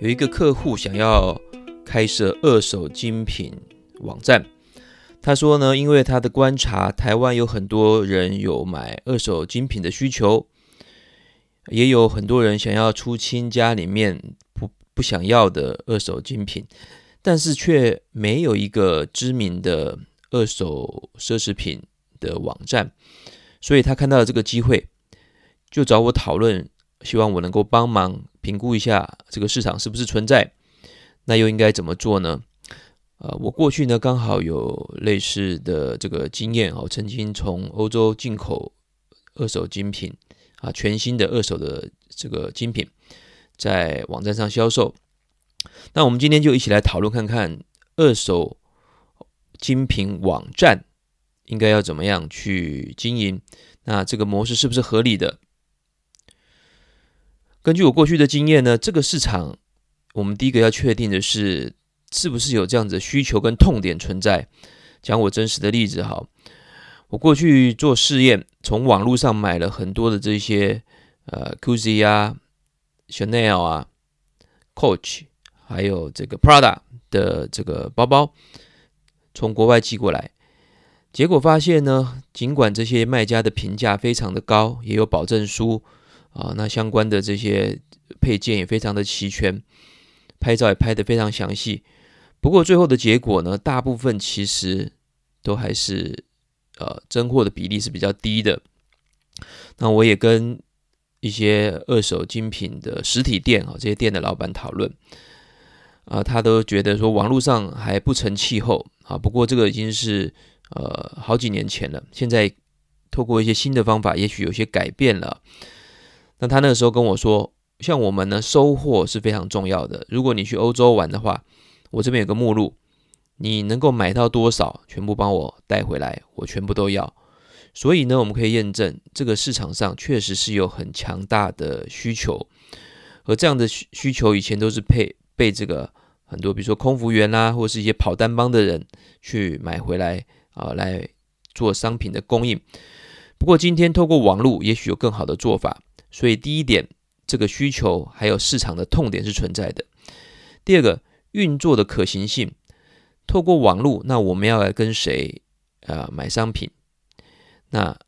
有一个客户想要开设二手精品网站，他说呢，因为他的观察，台湾有很多人有买二手精品的需求，也有很多人想要出清家里面不不想要的二手精品，但是却没有一个知名的二手奢侈品的网站，所以他看到了这个机会，就找我讨论。希望我能够帮忙评估一下这个市场是不是存在，那又应该怎么做呢？呃，我过去呢刚好有类似的这个经验哦，曾经从欧洲进口二手精品啊，全新的二手的这个精品在网站上销售。那我们今天就一起来讨论看看二手精品网站应该要怎么样去经营，那这个模式是不是合理的？根据我过去的经验呢，这个市场，我们第一个要确定的是，是不是有这样子的需求跟痛点存在。讲我真实的例子哈，我过去做试验，从网络上买了很多的这些呃，Gucci 啊、Chanel 啊、Coach，还有这个 Prada 的这个包包，从国外寄过来，结果发现呢，尽管这些卖家的评价非常的高，也有保证书。啊，那相关的这些配件也非常的齐全，拍照也拍得非常详细。不过最后的结果呢，大部分其实都还是呃真货的比例是比较低的。那我也跟一些二手精品的实体店啊，这些店的老板讨论，啊，他都觉得说网络上还不成气候啊。不过这个已经是呃好几年前了，现在透过一些新的方法，也许有些改变了。那他那个时候跟我说，像我们呢，收货是非常重要的。如果你去欧洲玩的话，我这边有个目录，你能够买到多少，全部帮我带回来，我全部都要。所以呢，我们可以验证这个市场上确实是有很强大的需求，而这样的需需求以前都是被被这个很多，比如说空服员啦，或是一些跑单帮的人去买回来啊，来做商品的供应。不过今天透过网络，也许有更好的做法。所以第一点，这个需求还有市场的痛点是存在的。第二个，运作的可行性，透过网络，那我们要来跟谁啊、买商品？那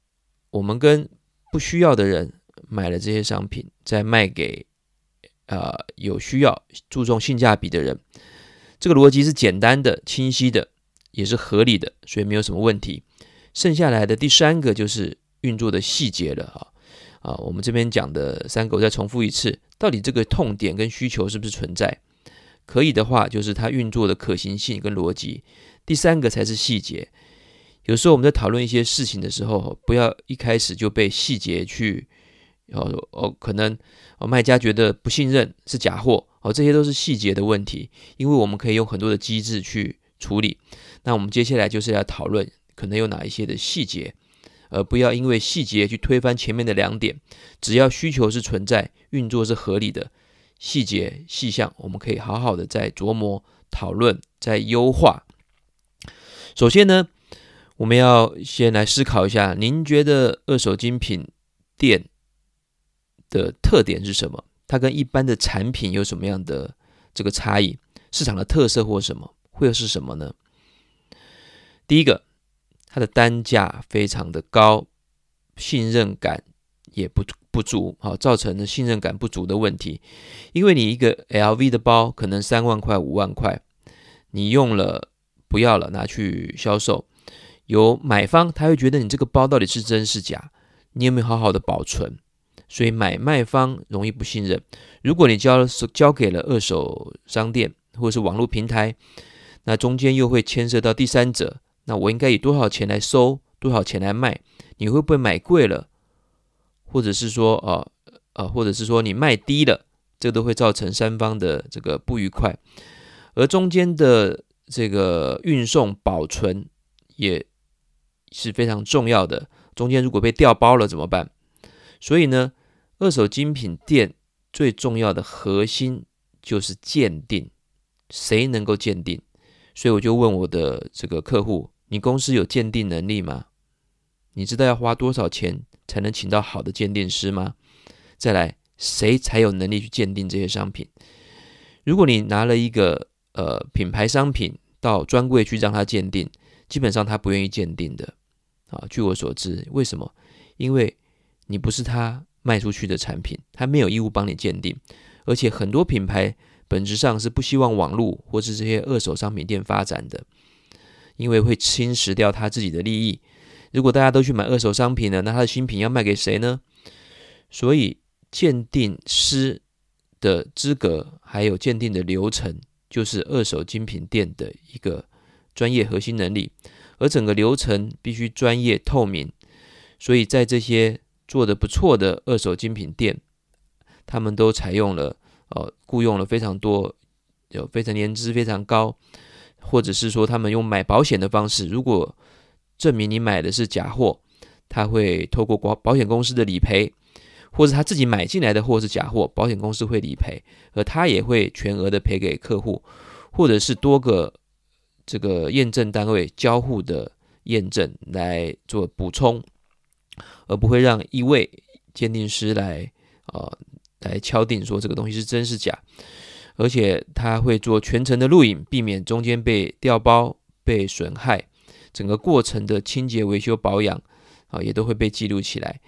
我们跟不需要的人买了这些商品，再卖给啊、呃、有需要、注重性价比的人，这个逻辑是简单的、清晰的，也是合理的，所以没有什么问题。剩下来的第三个就是运作的细节了啊。啊，我们这边讲的三个，我再重复一次，到底这个痛点跟需求是不是存在？可以的话，就是它运作的可行性跟逻辑。第三个才是细节。有时候我们在讨论一些事情的时候，不要一开始就被细节去，哦哦，可能哦卖家觉得不信任是假货，哦，这些都是细节的问题，因为我们可以用很多的机制去处理。那我们接下来就是要讨论可能有哪一些的细节。而不要因为细节去推翻前面的两点，只要需求是存在，运作是合理的，细节细项我们可以好好的再琢磨讨论，再优化。首先呢，我们要先来思考一下，您觉得二手精品店的特点是什么？它跟一般的产品有什么样的这个差异？市场的特色或什么会是什么呢？第一个。它的单价非常的高，信任感也不不足，好，造成了信任感不足的问题。因为你一个 LV 的包可能三万块、五万块，你用了不要了，拿去销售，有买方他会觉得你这个包到底是真是假，你有没有好好的保存？所以买卖方容易不信任。如果你交了交给了二手商店或者是网络平台，那中间又会牵涉到第三者。那我应该以多少钱来收，多少钱来卖？你会不会买贵了？或者是说，呃呃，或者是说你卖低了，这都会造成三方的这个不愉快。而中间的这个运送保存也是非常重要的。中间如果被调包了怎么办？所以呢，二手精品店最重要的核心就是鉴定，谁能够鉴定？所以我就问我的这个客户。你公司有鉴定能力吗？你知道要花多少钱才能请到好的鉴定师吗？再来，谁才有能力去鉴定这些商品？如果你拿了一个呃品牌商品到专柜去让他鉴定，基本上他不愿意鉴定的啊。据我所知，为什么？因为你不是他卖出去的产品，他没有义务帮你鉴定，而且很多品牌本质上是不希望网络或是这些二手商品店发展的，因为会侵蚀掉他自己的利益。如果大家都去买二手商品呢，那他的新品要卖给谁呢？所以鉴定师的资格还有鉴定的流程，就是二手精品店的一个专业核心能力，而整个流程必须专业透明。所以在这些做得不错的二手精品店，他们都采用了呃雇佣了非常多，有非常年资非常高，或者是说他们用买保险的方式，如果证明你买的是假货，他会透过保保险公司的理赔，或者他自己买进来的货是假货，保险公司会理赔，而他也会全额的赔给客户，或者是多个这个验证单位交互的验证来做补充。而不会让一位鉴定师来呃来敲定说这个东西是真是假，而且他会做全程的录影，避免中间被调包、被损害，整个过程的清洁、维修、保养啊也都会被记录起来。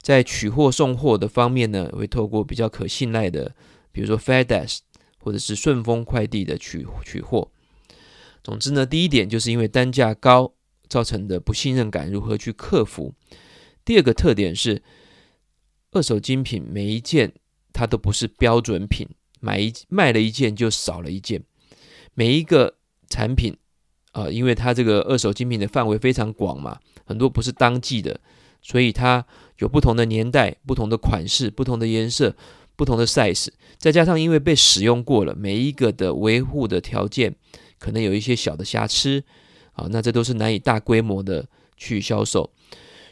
在取货送货的方面呢，会透过比较可信赖的，比如说 FedEx 或者是顺丰快递的取取货。总之呢，第一点就是因为单价高造成的不信任感，如何去克服？第二个特点是，二手精品每一件它都不是标准品，买一卖了一件就少了一件。每一个产品啊、因为它这个二手精品的范围非常广嘛，很多不是当季的，所以它有不同的年代、不同的款式、不同的颜色、不同的 size，再加上因为被使用过了，每一个的维护的条件可能有一些小的瑕疵啊，那这都是难以大规模的去销售。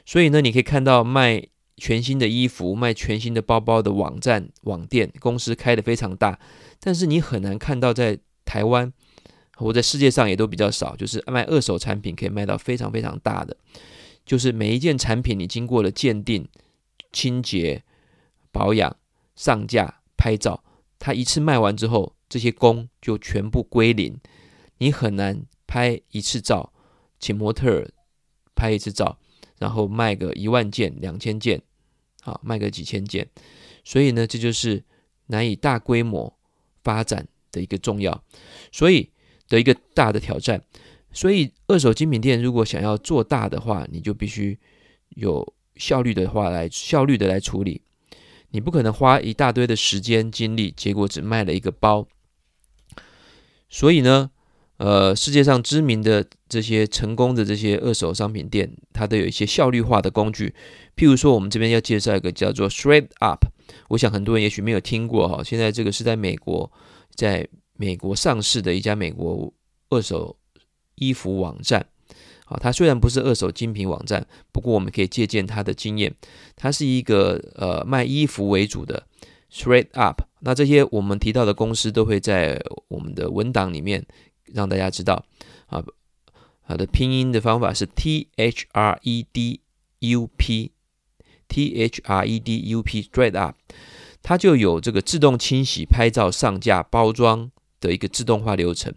所以呢，你可以看到卖全新的衣服、卖全新的包包的网站、网店公司开得非常大，但是你很难看到在台湾或在世界上也都比较少，就是卖二手产品可以卖到非常非常大的，就是每一件产品你经过了鉴定、清洁、保养、上架、拍照，它一次卖完之后，这些工就全部归零，你很难拍一次照，请模特儿拍一次照。然后卖个一万件、两千件，好，卖个几千件，所以呢，这就是难以大规模发展的一个重要，所以的一个大的挑战。所以二手精品店如果想要做大的话，你就必须有效率的话来效率的来处理，你不可能花一大堆的时间精力，结果只卖了一个包。所以呢，呃，世界上知名的这些成功的这些二手商品店，它都有一些效率化的工具。譬如说，我们这边要介绍一个叫做 ThredUp，我想很多人也许没有听过哈。现在这个是在美国，在美国上市的一家美国二手衣服网站。好，它虽然不是二手精品网站，不过我们可以借鉴它的经验。它是一个呃卖衣服为主的 ThredUp。那这些我们提到的公司都会在我们的文档里面。让大家知道啊，它的拼音的方法是 T H R E D U P，T H R E D U P，thread up，它就有这个自动清洗、拍照、上架、包装的一个自动化流程。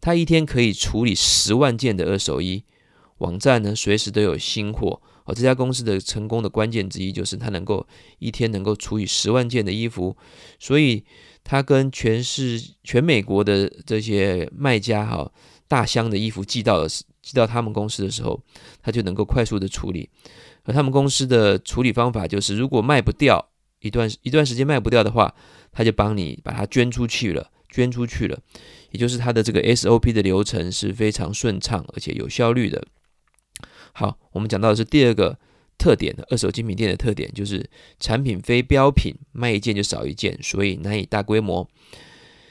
它一天可以处理十万件的二手衣，网站呢随时都有新货。哦，这家公司的成功的关键之一就是它能够一天能够处理十万件的衣服，所以。他跟全市全美国的这些卖家哈，大箱的衣服寄到寄到他们公司的时候，他就能够快速的处理。而他们公司的处理方法就是，如果卖不掉一段一段时间卖不掉的话，他就帮你把它捐出去了，捐出去了。也就是他的这个 SOP 的流程是非常顺畅而且有效率的。好，我们讲到的是第二个。特点的二手精品店的特点就是产品非标品，卖一件就少一件，所以难以大规模。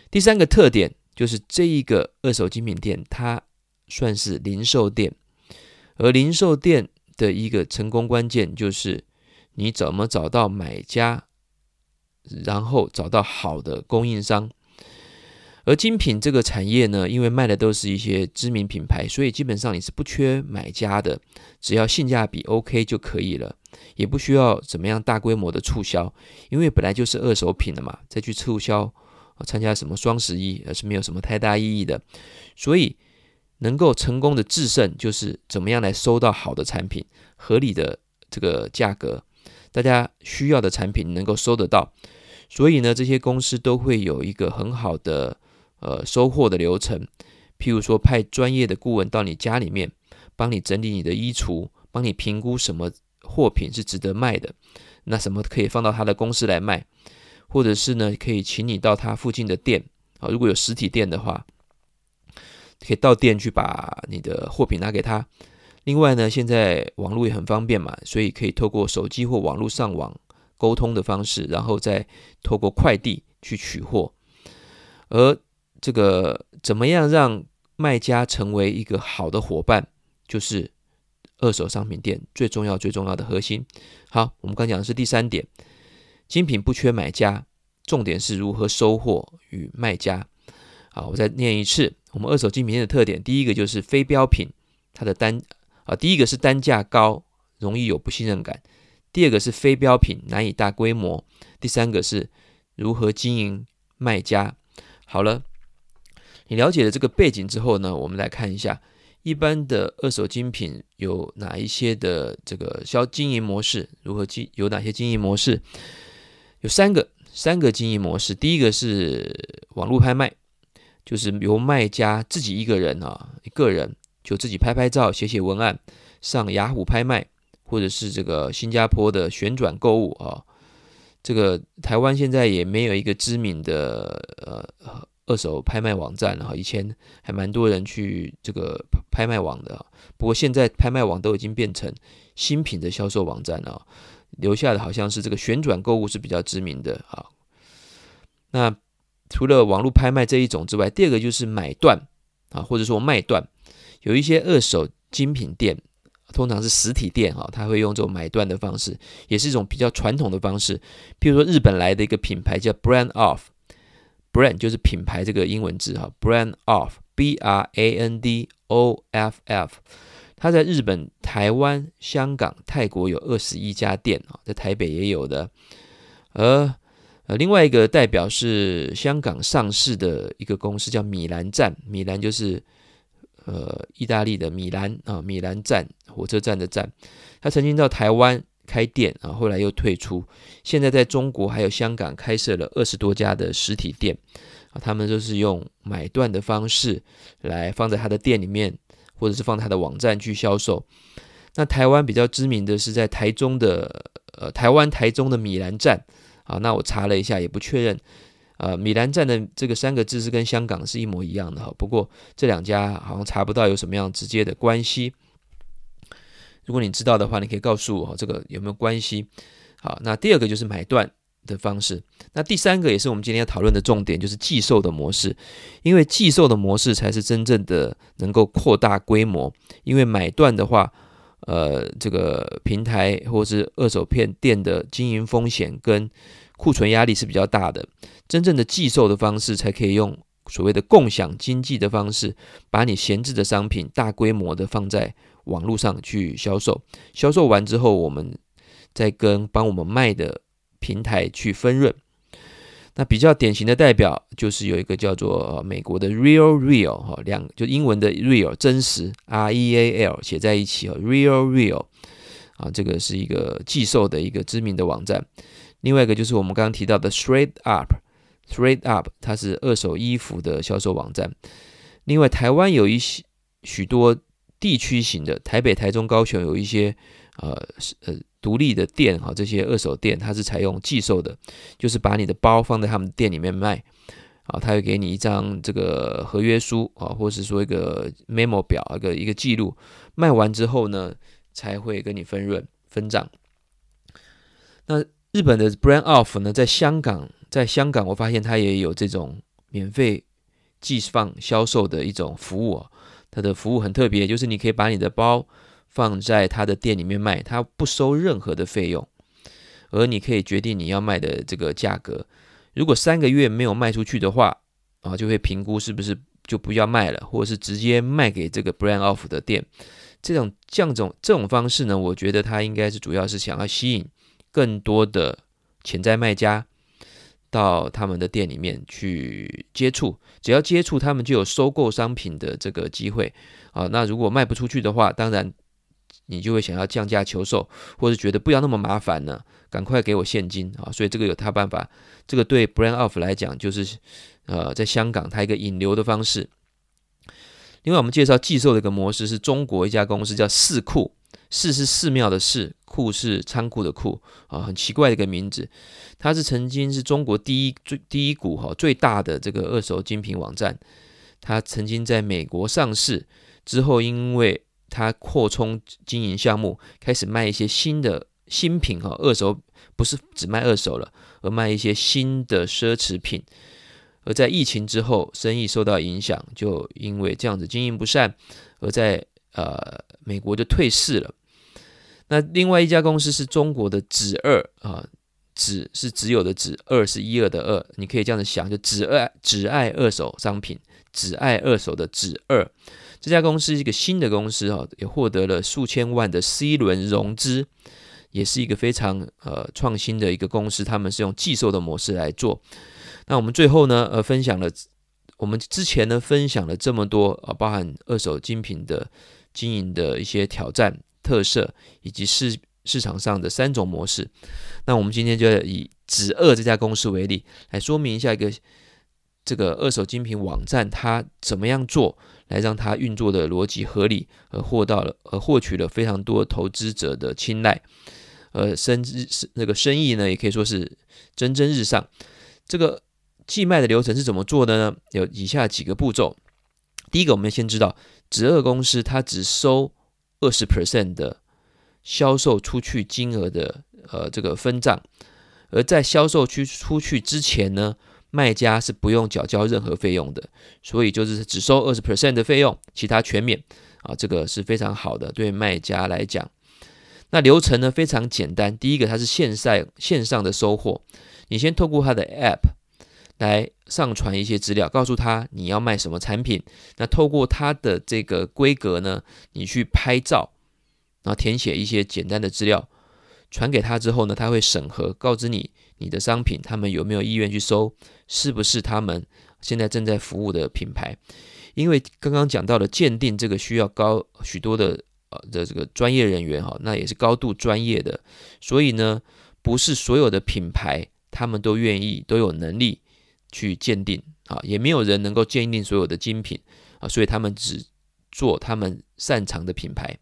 第三个特点就是这一个二手精品店，它算是零售店，而零售店的一个成功关键就是你怎么找到买家，然后找到好的供应商。而精品这个产业呢，因为卖的都是一些知名品牌，所以基本上你是不缺买家的，只要性价比 OK 就可以了，也不需要怎么样大规模的促销，因为本来就是二手品了嘛，再去促销参加什么双十一，而是没有什么太大意义的。所以，能够成功的制胜，就是怎么样来收到好的产品，合理的这个价格，大家需要的产品能够收得到。所以呢，这些公司都会有一个很好的呃收货的流程，譬如说派专业的顾问到你家里面，帮你整理你的衣橱，帮你评估什么货品是值得卖的，那什么可以放到他的公司来卖，或者是呢，可以请你到他附近的店啊，如果有实体店的话，可以到店去把你的货品拿给他。另外呢，现在网络也很方便嘛，所以可以透过手机或网络上网。沟通的方式，然后再透过快递去取货。而这个怎么样让卖家成为一个好的伙伴，就是二手商品店最重要、最重要的核心。好，我们刚讲的是第三点，精品不缺买家，重点是如何收货与卖家。好，我再念一次，我们二手精品店的特点，第一个就是非标品，它的单啊，第一个是单价高，容易有不信任感。第二个是非标品，难以大规模。第三个是如何经营卖家。好了，你了解了这个背景之后呢，我们来看一下一般的二手精品有哪一些的这个销经营模式，如何经有哪些经营模式？有三个，三个经营模式。第一个是网络拍卖，就是由卖家自己一个人啊，一个人就自己拍拍照、写写文案，上雅虎拍卖。或者是这个新加坡的旋转购物啊，这个台湾现在也没有一个知名的呃二手拍卖网站了哈。以前还蛮多人去这个拍卖网的，不过现在拍卖网都已经变成新品的销售网站了，留下的好像是这个旋转购物是比较知名的啊。那除了网络拍卖这一种之外，第二个就是买断啊，或者说卖断，有一些二手精品店。通常是实体店哈，他会用这种买断的方式，也是一种比较传统的方式。譬如说，日本来的一个品牌叫 Brand of brand 就是品牌这个英文字哈，Brand of b r a n d O F F，它在日本、台湾、香港、泰国有二十一家店啊，在台北也有的。而呃，另外一个代表是香港上市的一个公司叫米兰站，米兰就是。呃，意大利的米兰啊，米兰站火车站的站，他曾经到台湾开店啊，后来又退出。现在在中国还有香港开设了二十多家的实体店啊，他们都是用买断的方式来放在他的店里面，或者是放他的网站去销售。那台湾比较知名的是在台中的呃，台湾台中的米兰站啊，那我查了一下，也不确认。呃，米兰站的这个三个字是跟香港是一模一样的哈，不过这两家好像查不到有什么样直接的关系。如果你知道的话，你可以告诉我这个有没有关系。好，那第二个就是买断的方式，那第三个也是我们今天要讨论的重点，就是寄售的模式。因为寄售的模式才是真正的能够扩大规模，因为买断的话，呃，这个平台或是二手片店的经营风险跟库存压力是比较大的。真正的寄售的方式，才可以用所谓的共享经济的方式，把你闲置的商品大规模的放在网络上去销售。销售完之后，我们再跟帮我们卖的平台去分润。那比较典型的代表就是有一个叫做美国的 Real Real 哈，两就英文的 Real 真实 R E A L 写在一起哦，Real Real 啊，这个是一个寄售的一个知名的网站。另外一个就是我们刚刚提到的 Straight Up，Straight Up，它是二手衣服的销售网站。另外，台湾有一些许多地区型的，台北、台中、高雄有一些呃呃独立的店哈，这些二手店它是采用寄售的，就是把你的包放在他们店里面卖啊，他会给你一张这个合约书啊，或是说一个 memo 表，一个一个记录。卖完之后呢，才会跟你分润分账。那日本的 Brand Off 呢，在香港。在香港，我发现它也有这种免费寄放销售的一种服务啊。它的服务很特别，就是你可以把你的包放在它的店里面卖，它不收任何的费用，而你可以决定你要卖的这个价格。如果三个月没有卖出去的话，啊，就会评估是不是就不要卖了，或者是直接卖给这个 Brand Off 的店。这种这样种这种方式呢，我觉得它应该是主要是想要吸引更多的潜在卖家。到他们的店里面去接触，只要接触他们就有收购商品的这个机会啊。那如果卖不出去的话，当然你就会想要降价求售，或者觉得不要那么麻烦呢，赶快给我现金啊。所以这个有他办法，这个对 Brand Off 来讲就是呃，在香港它一个引流的方式。另外，我们介绍寄售的一个模式是中国一家公司叫四库。寺是寺庙的寺，库是仓库的库啊，很奇怪的一个名字。它是曾经是中国第一最第一股哈最大的这个二手精品网站。它曾经在美国上市之后，因为它扩充经营项目，开始卖一些新的新品哈，二手不是只卖二手了，而卖一些新的奢侈品。而在疫情之后，生意受到影响，就因为这样子经营不善，而在。呃，美国就退市了。那另外一家公司是中国的只二啊，只是只有的只，二是一二的二，你可以这样子想，就只爱只爱二手商品，只爱二手的只二。这家公司一个新的公司啊，也获得了数千万的 C 轮融资，也是一个非常呃创新的一个公司。他们是用寄售的模式来做。那我们最后呢，呃，分享了我们之前呢分享了这么多啊，包含二手精品的。经营的一些挑战、特色以及市市场上的三种模式。那我们今天就以只二这家公司为例，来说明一下一个这个二手精品网站它怎么样做，来让它运作的逻辑合理，而获到了而获取了非常多投资者的青睐，呃，甚至是那个生意呢，也可以说是蒸蒸日上。这个寄卖的流程是怎么做的呢？有以下几个步骤。第一个，我们先知道。只二公司，它只收二十 percent 的销售出去金额的呃这个分账，而在销售区出去之前呢，卖家是不用缴交任何费用的，所以就是只收二十 percent 的费用，其他全免啊，这个是非常好的，对卖家来讲。那流程呢非常简单，第一个它是线上线上的收货，你先透过它的 app。来上传一些资料，告诉他你要卖什么产品。那透过他的这个规格呢，你去拍照，然后填写一些简单的资料，传给他之后呢，他会审核，告知你你的商品他们有没有意愿去收，是不是他们现在正在服务的品牌。因为刚刚讲到的鉴定这个需要高许多的呃的这个专业人员哈，那也是高度专业的，所以呢，不是所有的品牌他们都愿意都有能力。去鉴定啊，也没有人能够鉴定所有的精品啊，所以他们只做他们擅长的品牌。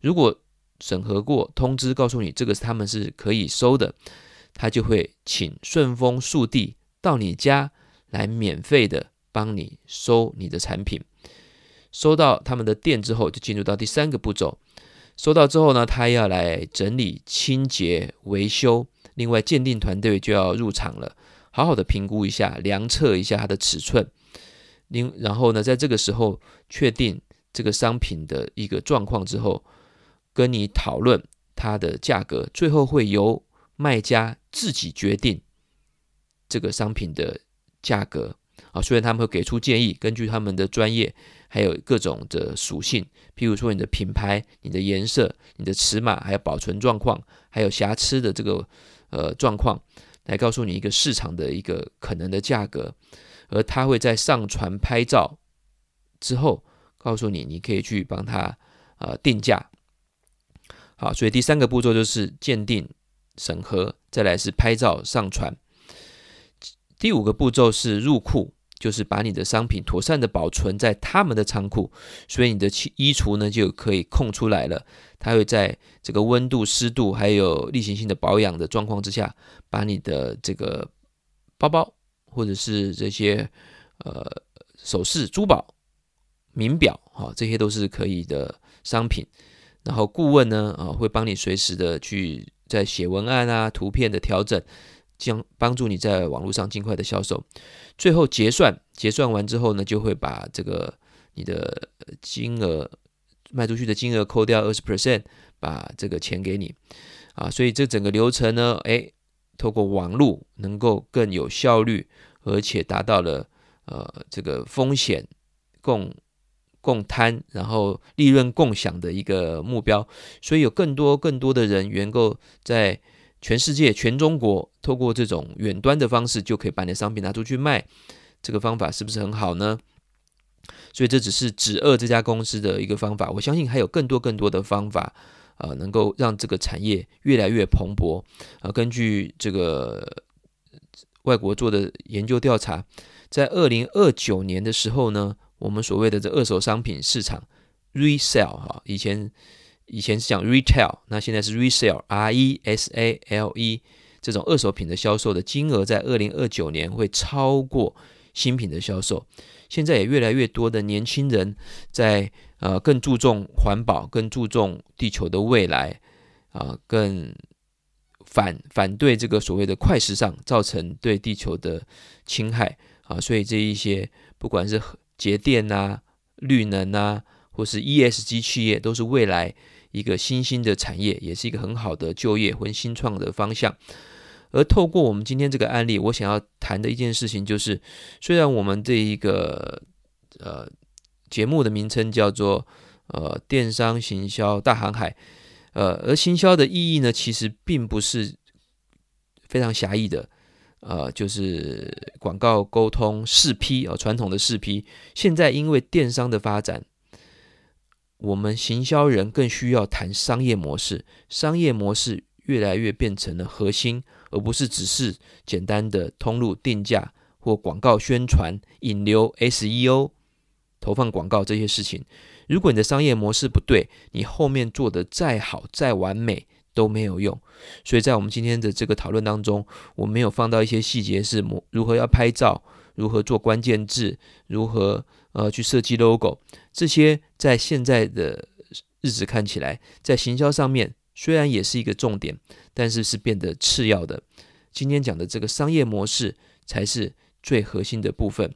如果审核过，通知告诉你这个是他们是可以收的，他就会请顺丰速递到你家来免费的帮你收你的产品。收到他们的店之后，就进入到第三个步骤。收到之后呢，他要来整理、清洁、维修，另外鉴定团队就要入场了。好好的评估一下，量测一下它的尺寸，另然后呢，在这个时候确定这个商品的一个状况之后，跟你讨论它的价格，最后会由卖家自己决定这个商品的价格啊。虽然他们会给出建议，根据他们的专业还有各种的属性，譬如说你的品牌、你的颜色、你的尺码，还有保存状况，还有瑕疵的这个呃状况。来告诉你一个市场的一个可能的价格，而他会在上传拍照之后告诉你，你可以去帮他呃定价。好，所以第三个步骤就是鉴定审核，再来是拍照上传。第五个步骤是入库。就是把你的商品妥善的保存在他们的仓库，所以你的衣橱呢就可以空出来了。它会在这个温度、湿度还有例行性的保养的状况之下，把你的这个包包或者是这些呃首饰、珠宝、名表，哈，这些都是可以的商品。然后顾问呢，啊，会帮你随时的去在写文案啊、图片的调整。将帮助你在网络上尽快的销售，最后结算，结算完之后呢，就会把这个你的金额卖出去的金额扣掉二十 percent，把这个钱给你啊。所以这整个流程呢，诶，透过网络能够更有效率，而且达到了呃这个风险共共摊，然后利润共享的一个目标。所以有更多更多的人员能够在全世界、全中国，透过这种远端的方式，就可以把你的商品拿出去卖。这个方法是不是很好呢？所以这只是指二这家公司的一个方法，我相信还有更多更多的方法，啊、能够让这个产业越来越蓬勃。啊、根据这个外国做的研究调查，在二零二九年的时候呢，我们所谓的这二手商品市场 resale 哈，以前以前是讲 retail，那现在是 resale，r e s a l e，这种二手品的销售的金额在二零二九年会超过新品的销售。现在也越来越多的年轻人在呃更注重环保，更注重地球的未来啊、更反反对这个所谓的快时尚造成对地球的侵害啊，所以这一些不管是节电啊、绿能啊，或是 ESG 企业，都是未来一个新兴的产业，也是一个很好的就业或新创的方向。而透过我们今天这个案例，我想要谈的一件事情就是，虽然我们这一个呃节目的名称叫做呃电商行销大航海，呃，而行销的意义呢，其实并不是非常狭义的，呃，就是广告沟通四 P 啊，传统的四 P，现在因为电商的发展，我们行销人更需要谈商业模式，商业模式越来越变成了核心。而不是只是简单的通路定价或广告宣传、引流、SEO、投放广告这些事情。如果你的商业模式不对，你后面做的再好、再完美都没有用。所以在我们今天的这个讨论当中，我没有放到一些细节，是模如何要拍照、如何做关键字、如何呃去设计 logo 这些，在现在的日子看起来，在行销上面。虽然也是一个重点，但是是变得次要的。今天讲的这个商业模式才是最核心的部分。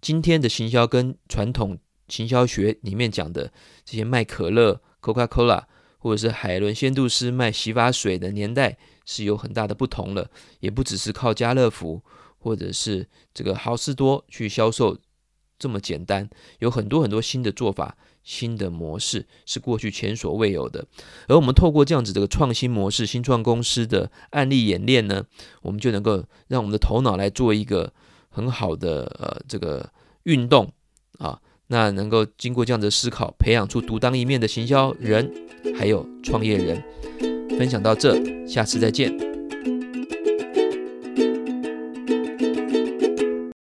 今天的行销跟传统行销学里面讲的这些卖可乐 （Coca-Cola） 或者是海伦仙度丝卖洗发水的年代是有很大的不同了。也不只是靠家乐福或者是这个好市多去销售这么简单，有很多很多新的做法。新的模式是过去前所未有的，而我们透过这样子这个创新模式、新创公司的案例演练呢，我们就能够让我们的头脑来做一个很好的呃这个运动啊，那能够经过这样的思考，培养出独当一面的行销人，还有创业人。分享到这，下次再见。